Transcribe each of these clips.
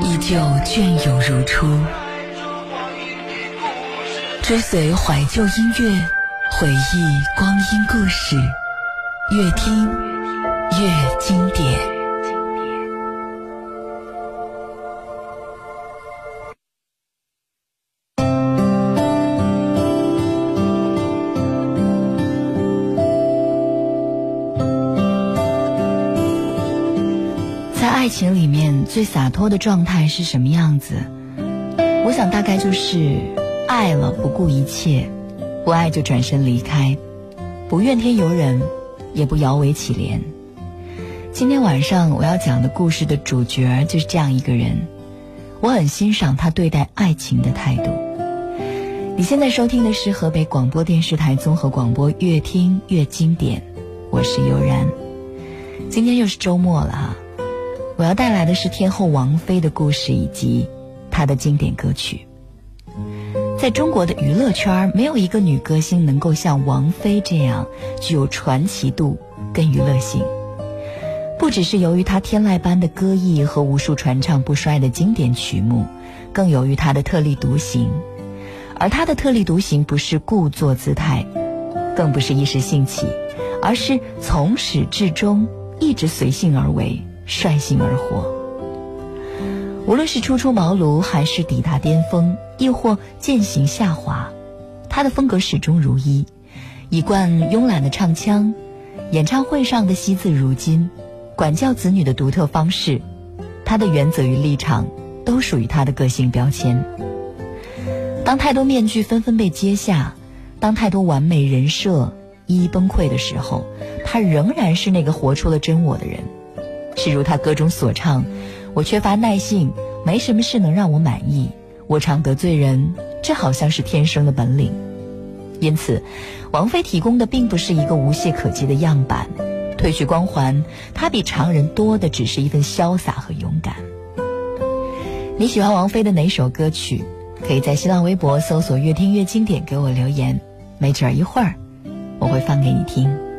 依旧隽永如初。追随怀旧音乐，回忆光阴故事，越听越经典。在爱情里面，最洒脱的状态是什么样子？我想大概就是爱了不顾一切，不爱就转身离开，不怨天尤人，也不摇尾乞怜。今天晚上我要讲的故事的主角就是这样一个人，我很欣赏他对待爱情的态度。你现在收听的是河北广播电视台综合广播《越听越经典》，我是悠然。今天又是周末了哈。我要带来的是天后王菲的故事以及她的经典歌曲。在中国的娱乐圈，没有一个女歌星能够像王菲这样具有传奇度跟娱乐性。不只是由于她天籁般的歌艺和无数传唱不衰的经典曲目，更由于她的特立独行。而她的特立独行不是故作姿态，更不是一时兴起，而是从始至终一直随性而为。率性而活，无论是初出茅庐，还是抵达巅峰，亦或渐行下滑，他的风格始终如一，一贯慵懒的唱腔，演唱会上的惜字如金，管教子女的独特方式，他的原则与立场都属于他的个性标签。当太多面具纷纷被揭下，当太多完美人设一一崩溃的时候，他仍然是那个活出了真我的人。是如他歌中所唱：“我缺乏耐性，没什么事能让我满意。我常得罪人，这好像是天生的本领。”因此，王菲提供的并不是一个无懈可击的样板，褪去光环，她比常人多的只是一份潇洒和勇敢。你喜欢王菲的哪首歌曲？可以在新浪微博搜索“越听越经典”给我留言，没准儿一会儿我会放给你听。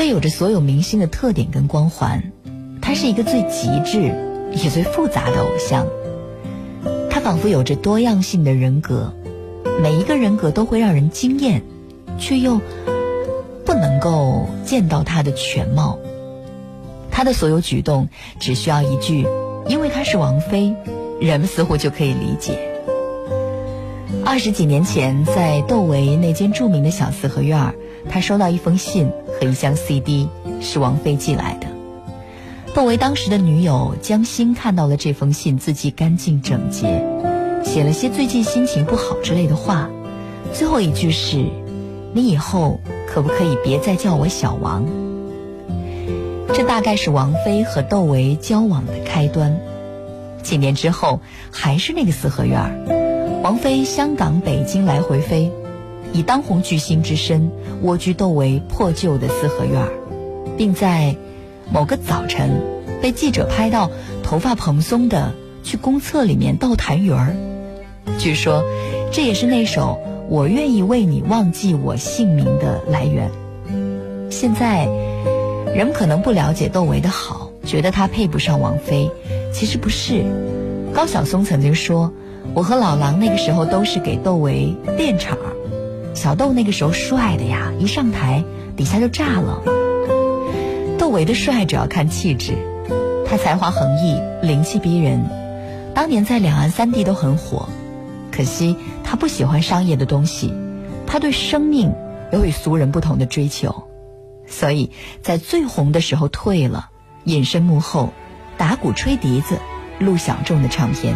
王菲有着所有明星的特点跟光环，她是一个最极致也最复杂的偶像。她仿佛有着多样性的人格，每一个人格都会让人惊艳，却又不能够见到她的全貌。她的所有举动只需要一句“因为她是王菲”，人们似乎就可以理解。二十几年前，在窦唯那间著名的小四合院儿，他收到一封信和一箱 CD，是王菲寄来的。窦唯当时的女友江欣看到了这封信，字迹干净整洁，写了些最近心情不好之类的话，最后一句是：“你以后可不可以别再叫我小王？”这大概是王菲和窦唯交往的开端。几年之后，还是那个四合院儿。王菲香港、北京来回飞，以当红巨星之身蜗居窦唯破旧的四合院并在某个早晨被记者拍到头发蓬松的去公厕里面倒痰盂儿。据说这也是那首《我愿意为你忘记我姓名》的来源。现在人们可能不了解窦唯的好，觉得他配不上王菲，其实不是。高晓松曾经说。我和老狼那个时候都是给窦唯垫场，小窦那个时候帅的呀，一上台底下就炸了。窦唯的帅主要看气质，他才华横溢，灵气逼人，当年在两岸三地都很火。可惜他不喜欢商业的东西，他对生命有与俗人不同的追求，所以在最红的时候退了，隐身幕后，打鼓吹笛子，录小众的唱片。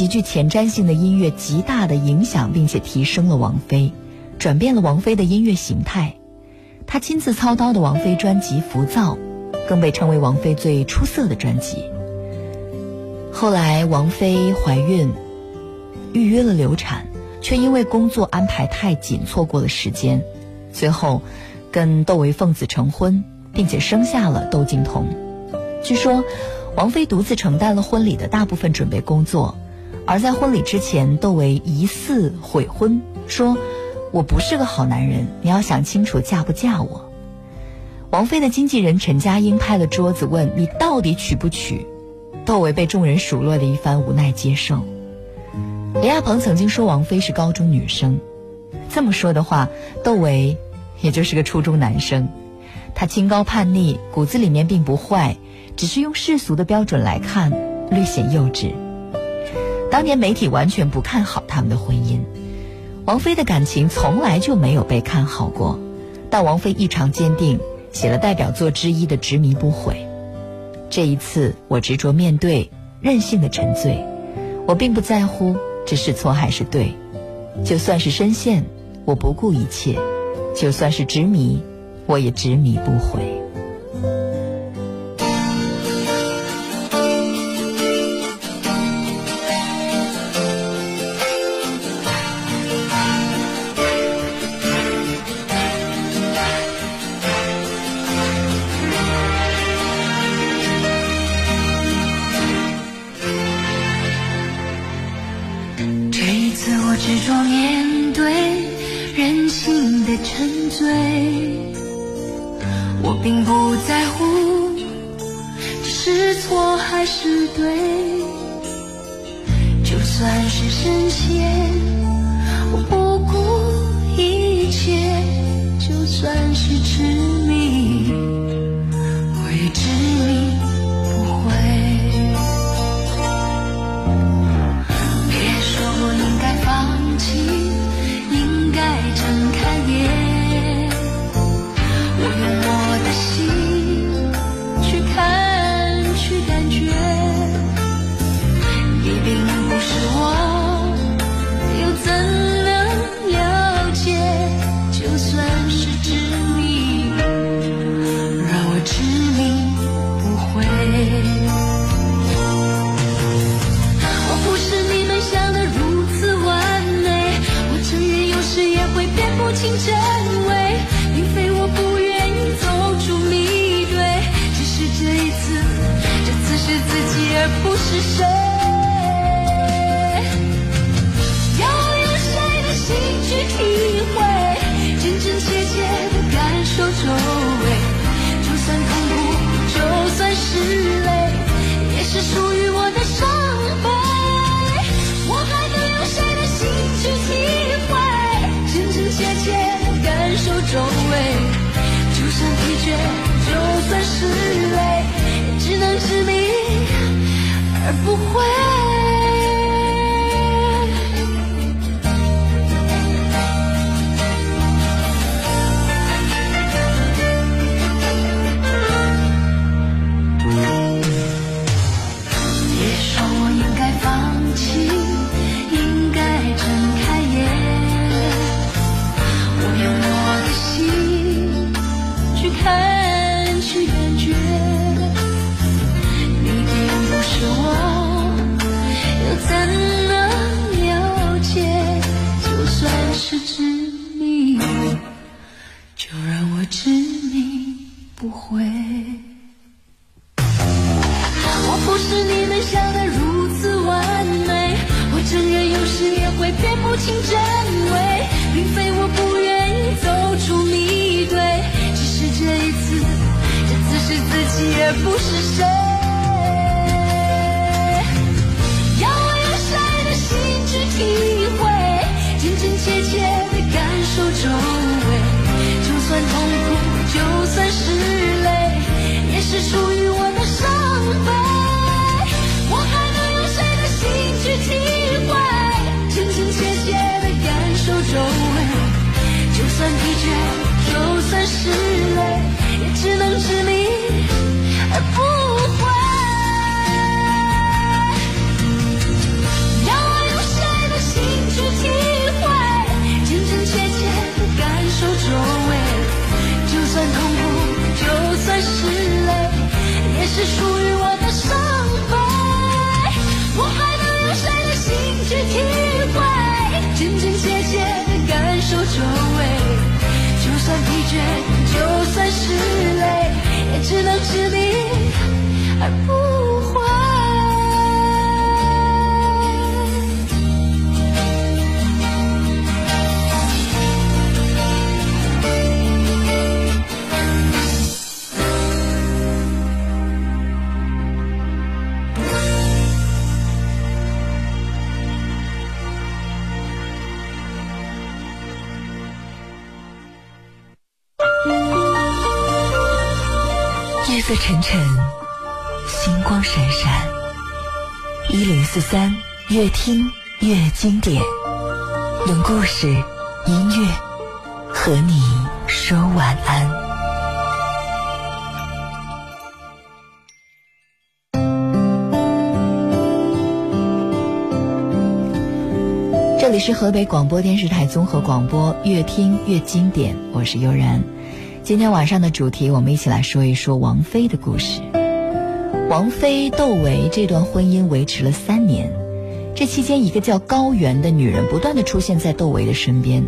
极具前瞻性的音乐，极大的影响并且提升了王菲，转变了王菲的音乐形态。他亲自操刀的王菲专辑《浮躁》，更被称为王菲最出色的专辑。后来王菲怀孕，预约了流产，却因为工作安排太紧，错过了时间。随后，跟窦唯奉子成婚，并且生下了窦靖童。据说，王菲独自承担了婚礼的大部分准备工作，而在婚礼之前，窦唯疑似悔婚，说：“我不是个好男人，你要想清楚嫁不嫁我。”王菲的经纪人陈佳英拍了桌子问：“你到底娶不娶？”窦唯被众人数落了一番，无奈接受。李亚鹏曾经说王菲是高中女生，这么说的话，窦唯也就是个初中男生。他清高叛逆，骨子里面并不坏，只是用世俗的标准来看，略显幼稚。当年媒体完全不看好他们的婚姻，王菲的感情从来就没有被看好过，但王菲异常坚定，写了代表作之一的《执迷不悔》。这一次，我执着面对，任性的沉醉，我并不在乎这是错还是对，就算是深陷，我不顾一切；就算是执迷，我也执迷不悔。心的沉醉，我并不在乎这是错还是对，就算是深陷，我不顾一切，就算是痴觉，就算是累，也只能执迷三，越听越经典，用故事、音乐和你说晚安。这里是河北广播电视台综合广播，越听越经典，我是悠然。今天晚上的主题，我们一起来说一说王菲的故事。王菲窦唯这段婚姻维持了三年，这期间，一个叫高原的女人不断的出现在窦唯的身边，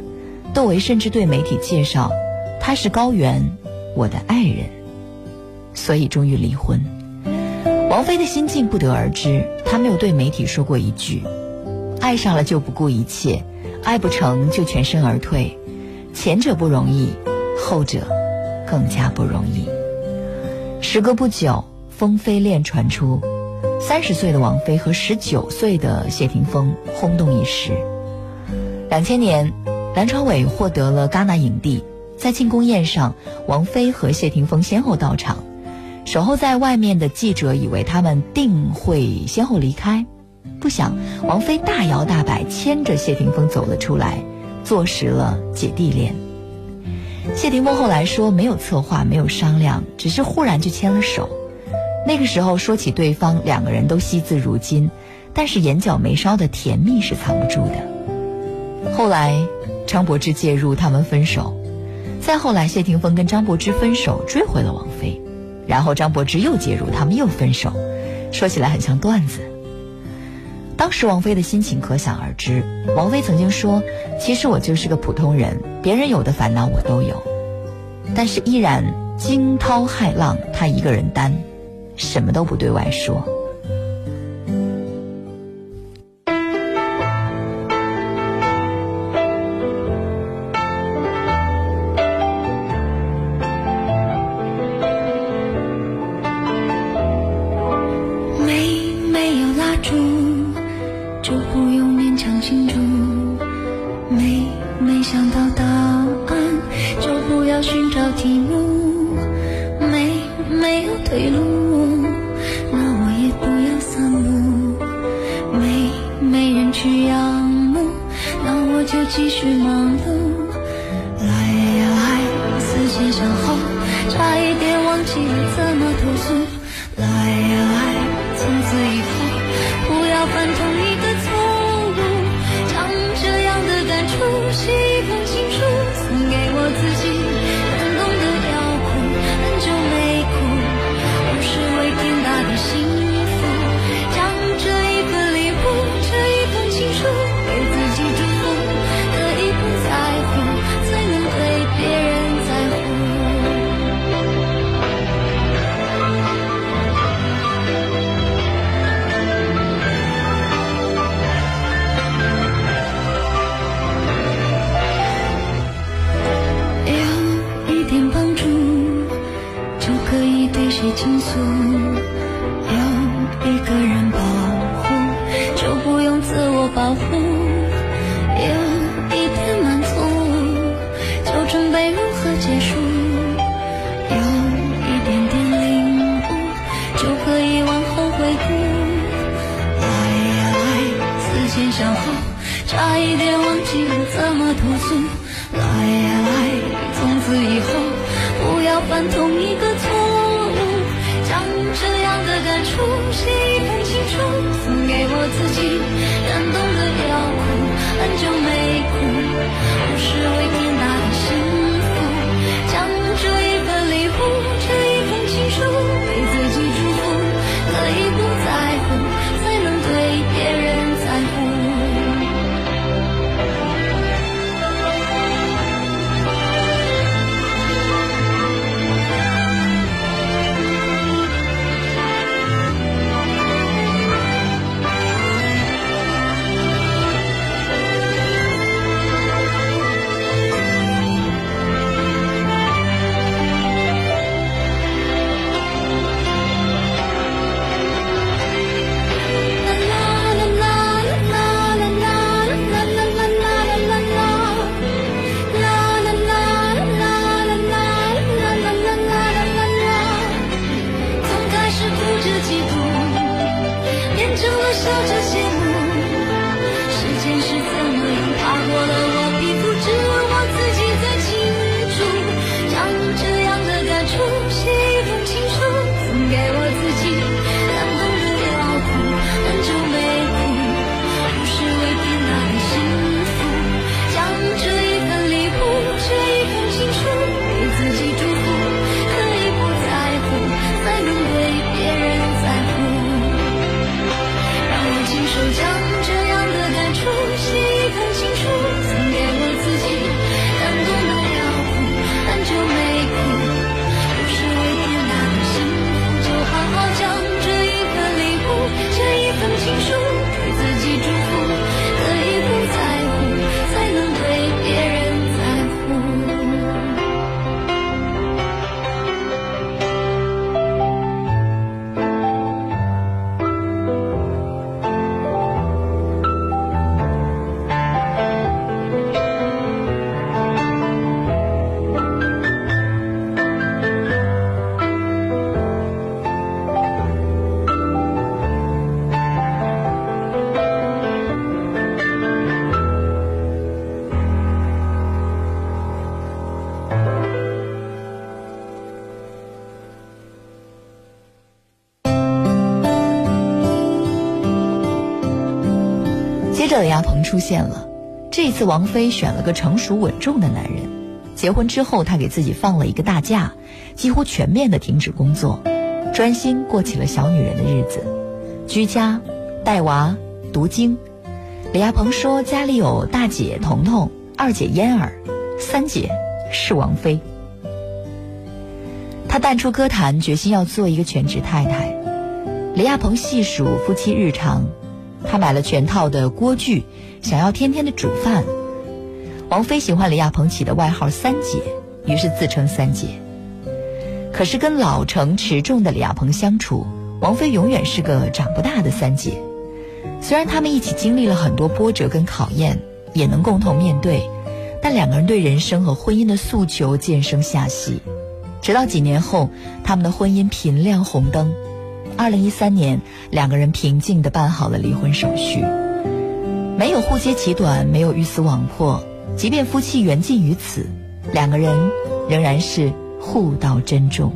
窦唯甚至对媒体介绍，她是高原，我的爱人，所以终于离婚。王菲的心境不得而知，她没有对媒体说过一句。爱上了就不顾一切，爱不成就全身而退。前者不容易，后者更加不容易。时隔不久，风飞恋传出，三十岁的王菲和十九岁的谢霆锋轰动一时。两千年，梁朝伟获得了戛纳影帝，在庆功宴上，王菲和谢霆锋先后到场。守候在外面的记者以为他们定会先后离开。不想，王菲大摇大摆牵着谢霆锋走了出来，坐实了姐弟恋。谢霆锋后来说没有策划，没有商量，只是忽然就牵了手。那个时候说起对方，两个人都惜字如金，但是眼角眉梢的甜蜜是藏不住的。后来张柏芝介入，他们分手。再后来，谢霆锋跟张柏芝分手，追回了王菲，然后张柏芝又介入，他们又分手。说起来很像段子。当时王菲的心情可想而知。王菲曾经说：“其实我就是个普通人，别人有的烦恼我都有，但是依然惊涛骇浪，她一个人担，什么都不对外说。”出现了，这次王菲选了个成熟稳重的男人。结婚之后，她给自己放了一个大假，几乎全面的停止工作，专心过起了小女人的日子，居家、带娃、读经。李亚鹏说，家里有大姐彤彤、二姐嫣儿，三姐是王菲。她淡出歌坛，决心要做一个全职太太。李亚鹏细数夫妻日常，他买了全套的锅具，想要天天的煮饭。王菲喜欢李亚鹏起的外号“三姐”，于是自称“三姐”。可是跟老成持重的李亚鹏相处，王菲永远是个长不大的三姐。虽然他们一起经历了很多波折跟考验，也能共同面对，但两个人对人生和婚姻的诉求渐生下隙。直到几年后，他们的婚姻频亮红灯。二零一三年，两个人平静地办好了离婚手续，没有互揭其短，没有鱼死网破。即便夫妻缘尽于此，两个人仍然是互道珍重。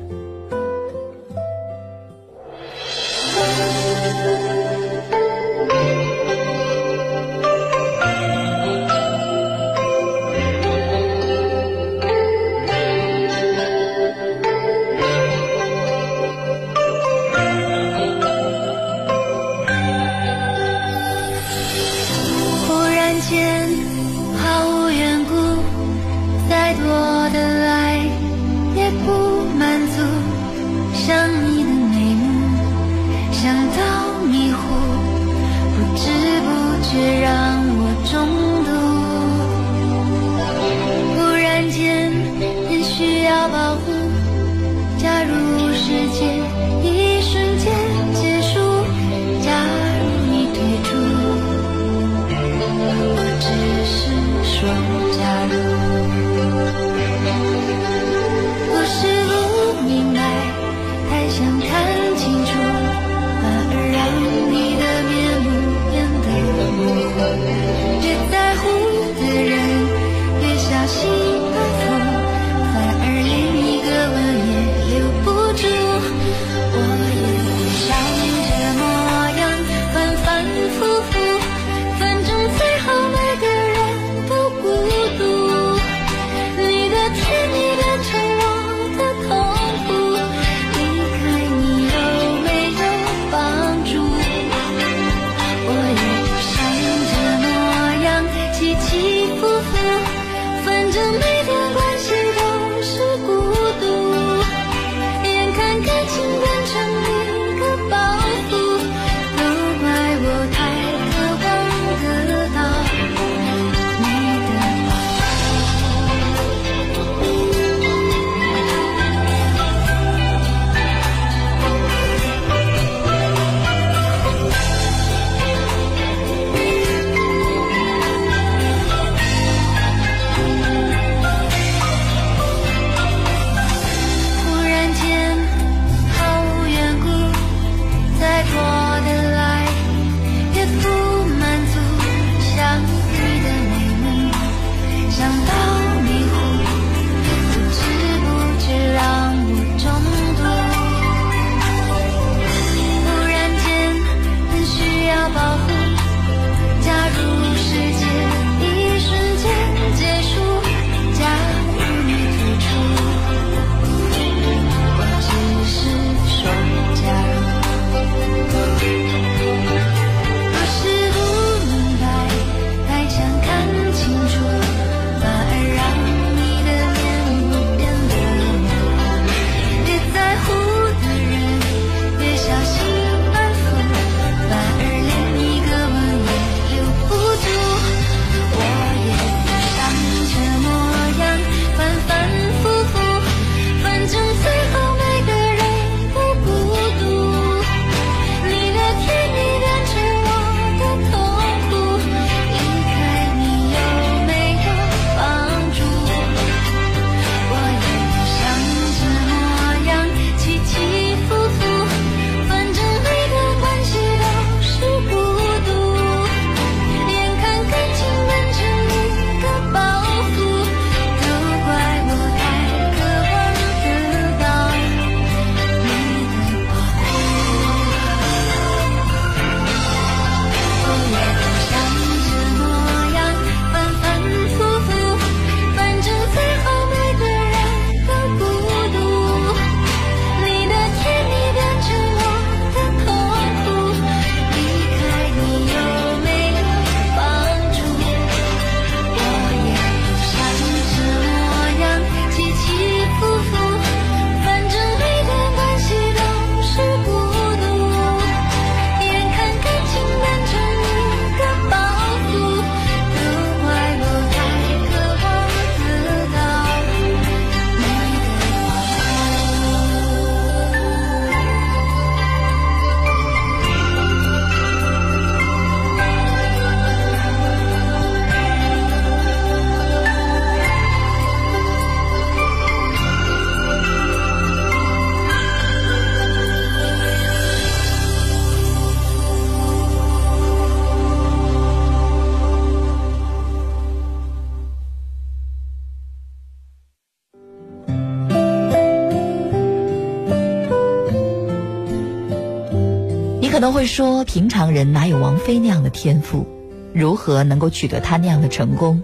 会说，平常人哪有王菲那样的天赋？如何能够取得她那样的成功？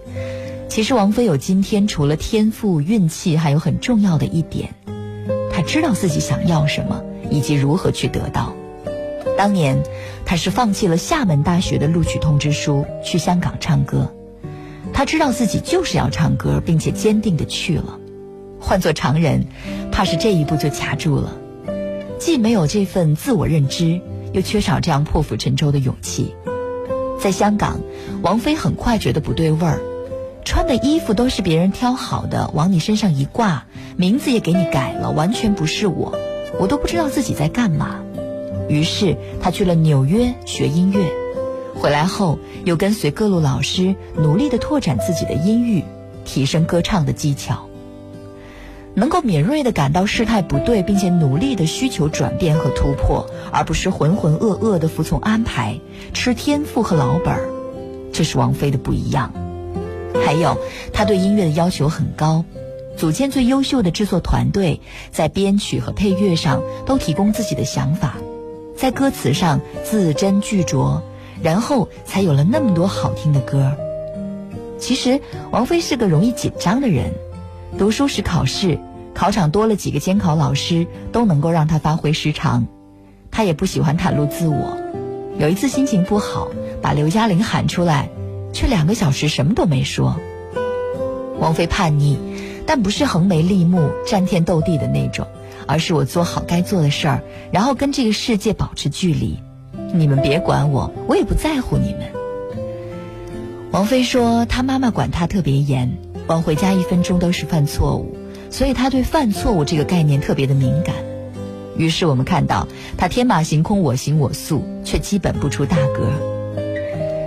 其实，王菲有今天，除了天赋、运气，还有很重要的一点，她知道自己想要什么，以及如何去得到。当年，她是放弃了厦门大学的录取通知书，去香港唱歌。她知道自己就是要唱歌，并且坚定的去了。换做常人，怕是这一步就卡住了，既没有这份自我认知。又缺少这样破釜沉舟的勇气，在香港，王菲很快觉得不对味儿，穿的衣服都是别人挑好的，往你身上一挂，名字也给你改了，完全不是我。我都不知道自己在干嘛。于是她去了纽约学音乐，回来后又跟随各路老师努力地拓展自己的音域，提升歌唱的技巧。能够敏锐地感到事态不对，并且努力地需求转变和突破，而不是浑浑噩噩地服从安排，吃天赋和老本儿，这是王菲的不一样。还有，他对音乐的要求很高，组建最优秀的制作团队，在编曲和配乐上都提供自己的想法，在歌词上字斟句酌，然后才有了那么多好听的歌。其实，王菲是个容易紧张的人，读书时考试，考场多了几个监考老师，都能够让他发挥失常。他也不喜欢袒露自我，有一次心情不好，把刘嘉玲喊出来。却两个小时什么都没说。王菲叛逆，但不是横眉立目、战天斗地的那种，而是我做好该做的事儿，然后跟这个世界保持距离。你们别管我，我也不在乎你们。王菲说，她妈妈管她特别严，往回家一分钟都是犯错误，所以他对犯错误这个概念特别的敏感。于是我们看到他天马行空、我行我素，却基本不出大格。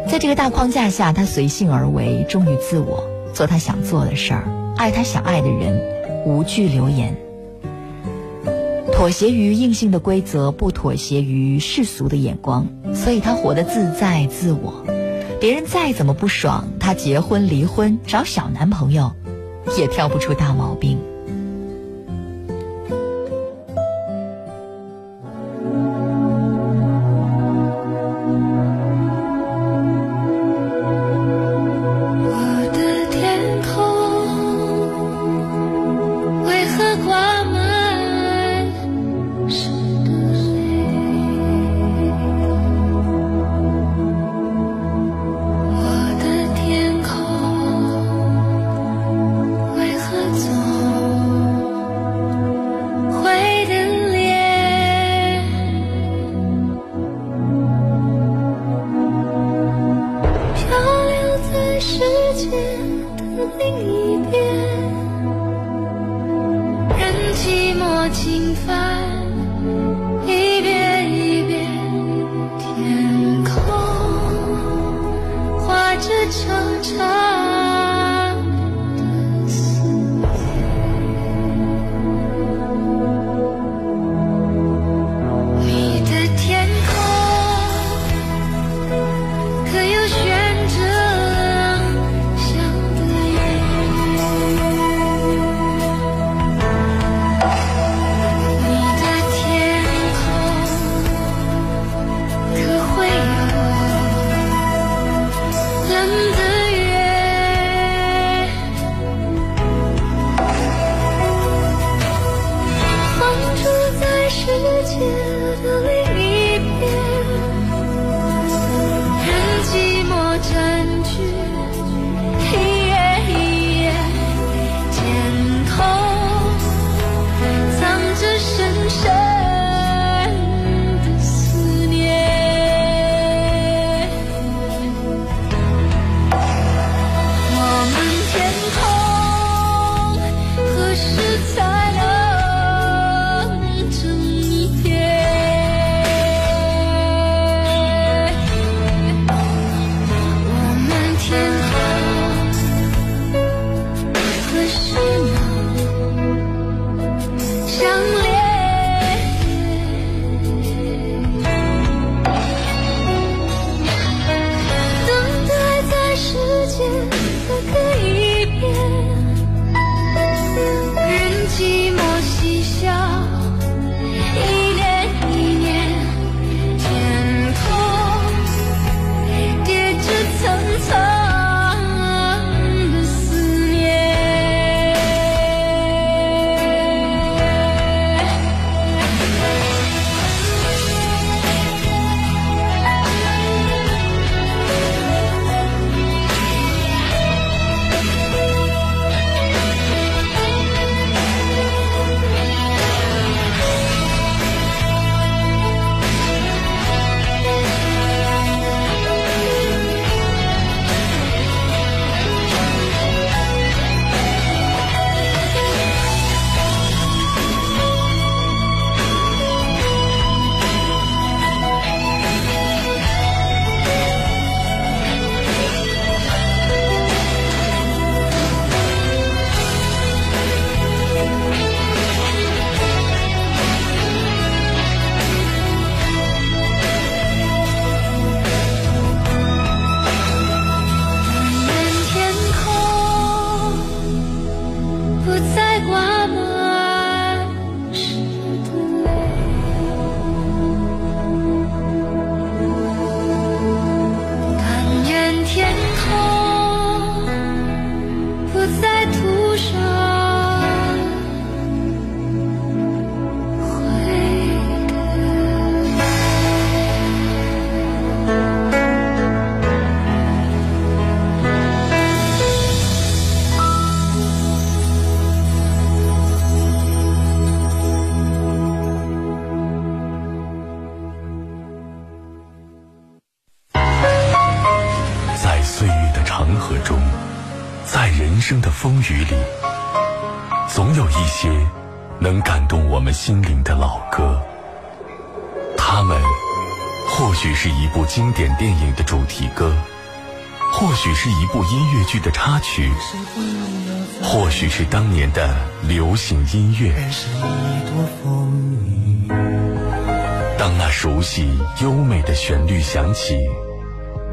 在这个大框架下，他随性而为，忠于自我，做他想做的事儿，爱他想爱的人，无惧流言。妥协于硬性的规则，不妥协于世俗的眼光，所以他活得自在自我。别人再怎么不爽，她结婚离婚找小男朋友，也挑不出大毛病。部音乐剧的插曲，或许是当年的流行音乐。当那熟悉优美的旋律响起，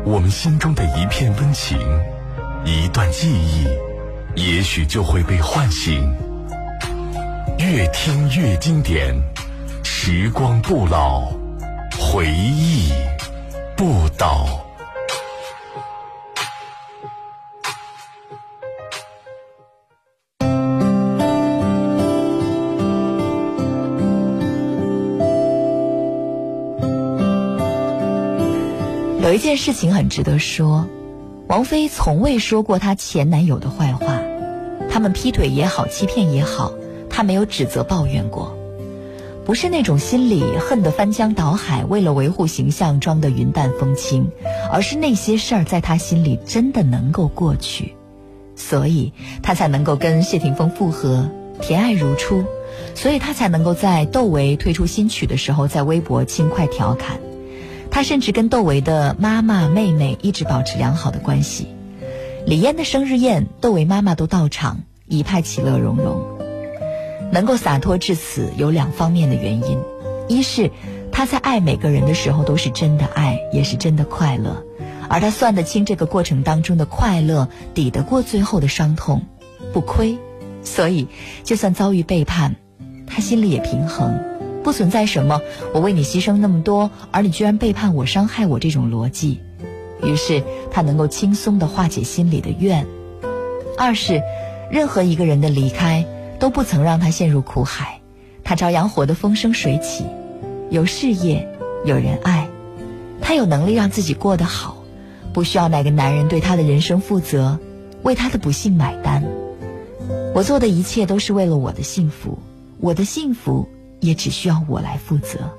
我们心中的一片温情，一段记忆，也许就会被唤醒。越听越经典，时光不老，回忆不倒。有一件事情很值得说，王菲从未说过她前男友的坏话，他们劈腿也好，欺骗也好，她没有指责抱怨过，不是那种心里恨得翻江倒海，为了维护形象装得云淡风轻，而是那些事儿在她心里真的能够过去，所以她才能够跟谢霆锋复合，甜爱如初，所以她才能够在窦唯推出新曲的时候，在微博轻快调侃。他甚至跟窦唯的妈妈、妹妹一直保持良好的关系。李嫣的生日宴，窦唯妈妈都到场，一派其乐融融。能够洒脱至此，有两方面的原因：一是他在爱每个人的时候都是真的爱，也是真的快乐，而他算得清这个过程当中的快乐抵得过最后的伤痛，不亏。所以，就算遭遇背叛，他心里也平衡。不存在什么我为你牺牲那么多，而你居然背叛我、伤害我这种逻辑，于是他能够轻松地化解心里的怨。二是，任何一个人的离开都不曾让他陷入苦海，他照样活得风生水起，有事业，有人爱，他有能力让自己过得好，不需要哪个男人对他的人生负责，为他的不幸买单。我做的一切都是为了我的幸福，我的幸福。也只需要我来负责。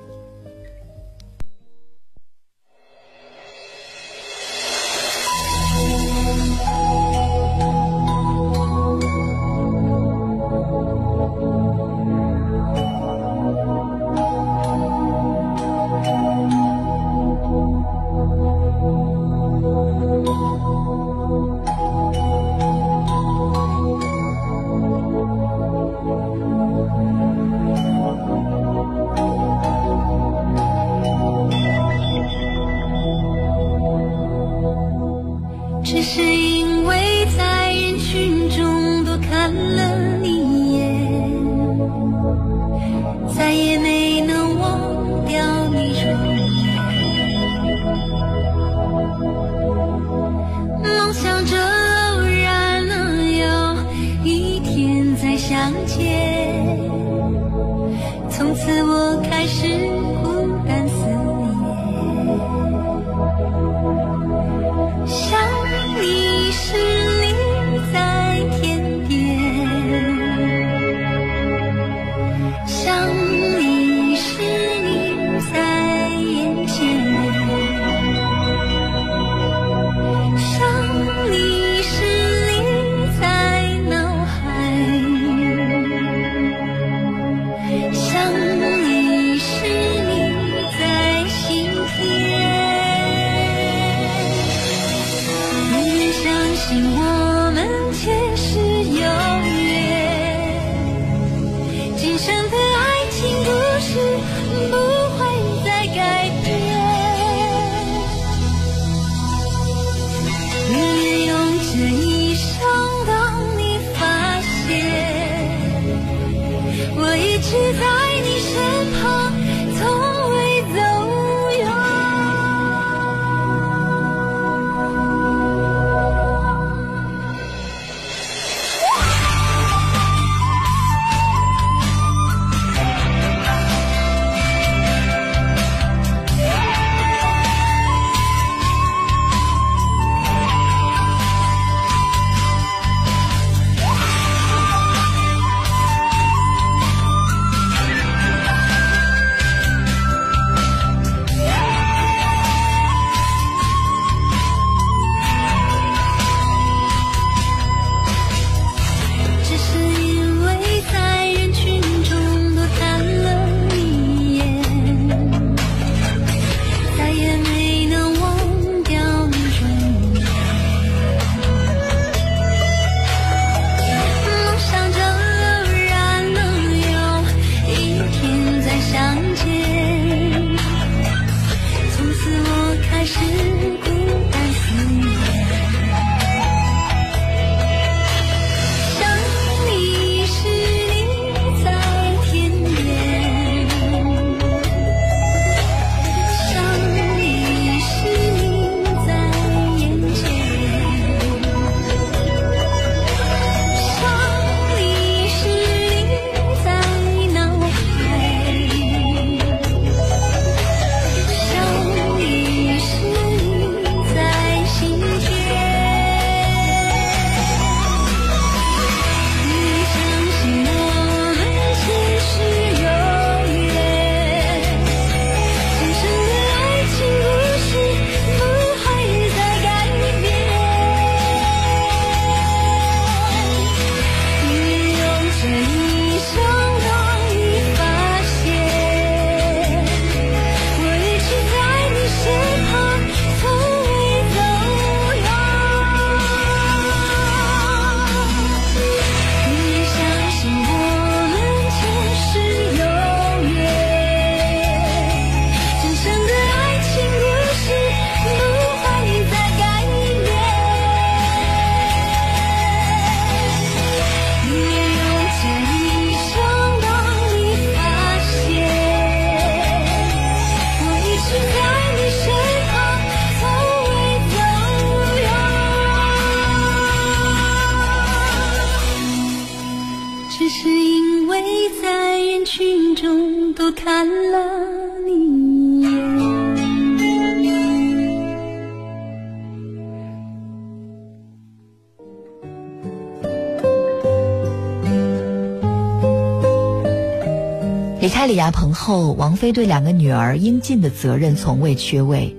离开李亚鹏后，王菲对两个女儿应尽的责任从未缺位。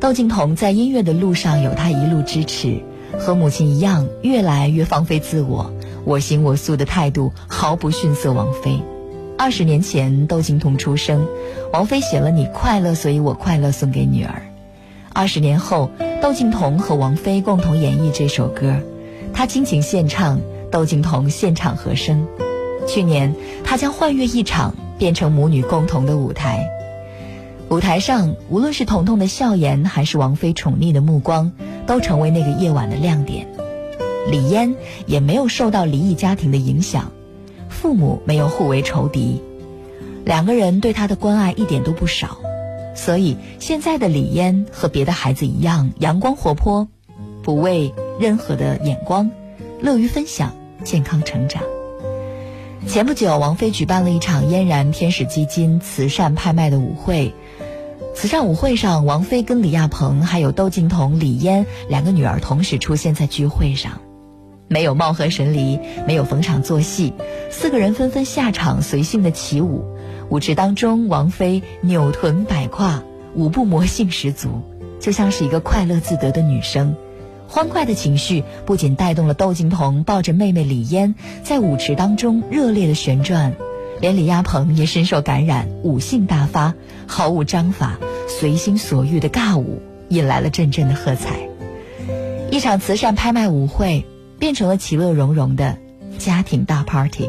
窦靖童在音乐的路上有她一路支持，和母亲一样，越来越放飞自我，我行我素的态度毫不逊色王菲。二十年前，窦靖童出生，王菲写了《你快乐，所以我快乐》送给女儿。二十年后，窦靖童和王菲共同演绎这首歌，他倾情献唱，窦靖童现场和声。去年，他将幻乐一场变成母女共同的舞台。舞台上，无论是彤彤的笑颜，还是王菲宠溺的目光，都成为那个夜晚的亮点。李嫣也没有受到离异家庭的影响，父母没有互为仇敌，两个人对她的关爱一点都不少。所以，现在的李嫣和别的孩子一样，阳光活泼，不畏任何的眼光，乐于分享，健康成长。前不久，王菲举办了一场嫣然天使基金慈善拍卖的舞会。慈善舞会上，王菲跟李亚鹏还有窦靖童、李嫣两个女儿同时出现在聚会上，没有貌合神离，没有逢场作戏，四个人纷纷下场随性的起舞。舞池当中，王菲扭臀摆胯，舞步魔性十足，就像是一个快乐自得的女生。欢快的情绪不仅带动了窦靖童抱着妹妹李嫣在舞池当中热烈的旋转，连李亚鹏也深受感染，舞性大发，毫无章法，随心所欲的尬舞，引来了阵阵的喝彩。一场慈善拍卖舞会变成了其乐融融的家庭大 party。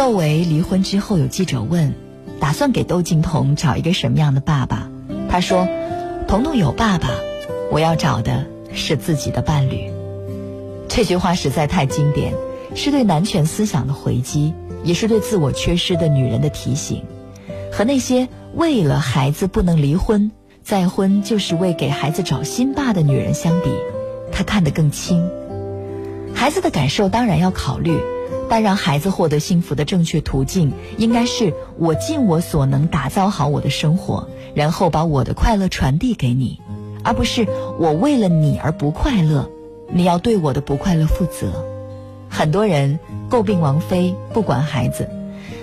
窦唯离婚之后，有记者问，打算给窦靖童找一个什么样的爸爸？他说：“童童有爸爸，我要找的是自己的伴侣。”这句话实在太经典，是对男权思想的回击，也是对自我缺失的女人的提醒。和那些为了孩子不能离婚，再婚就是为给孩子找新爸的女人相比，她看得更轻。孩子的感受当然要考虑。但让孩子获得幸福的正确途径，应该是我尽我所能打造好我的生活，然后把我的快乐传递给你，而不是我为了你而不快乐，你要对我的不快乐负责。很多人诟病王菲不管孩子，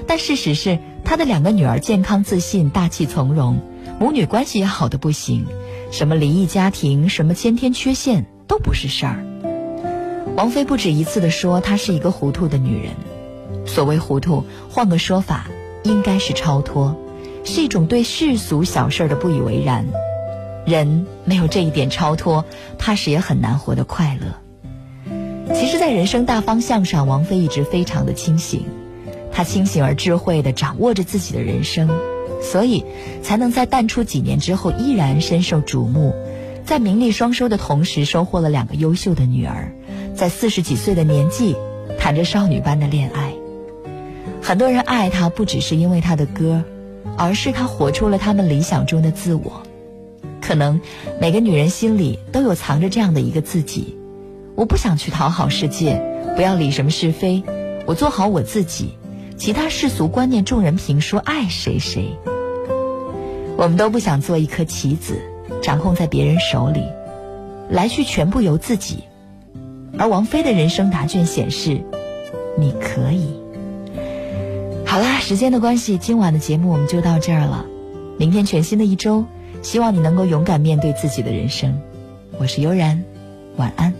但事实是她的两个女儿健康自信、大气从容，母女关系也好的不行，什么离异家庭、什么先天缺陷都不是事儿。王菲不止一次地说，她是一个糊涂的女人。所谓糊涂，换个说法，应该是超脱，是一种对世俗小事的不以为然。人没有这一点超脱，怕是也很难活得快乐。其实，在人生大方向上，王菲一直非常的清醒，她清醒而智慧地掌握着自己的人生，所以才能在淡出几年之后依然深受瞩目，在名利双收的同时，收获了两个优秀的女儿。在四十几岁的年纪，谈着少女般的恋爱。很多人爱她，不只是因为她的歌，而是她活出了他们理想中的自我。可能每个女人心里都有藏着这样的一个自己：我不想去讨好世界，不要理什么是非，我做好我自己，其他世俗观念、众人评说，爱谁谁。我们都不想做一颗棋子，掌控在别人手里，来去全部由自己。而王菲的人生答卷显示，你可以。好啦，时间的关系，今晚的节目我们就到这儿了。明天全新的一周，希望你能够勇敢面对自己的人生。我是悠然，晚安。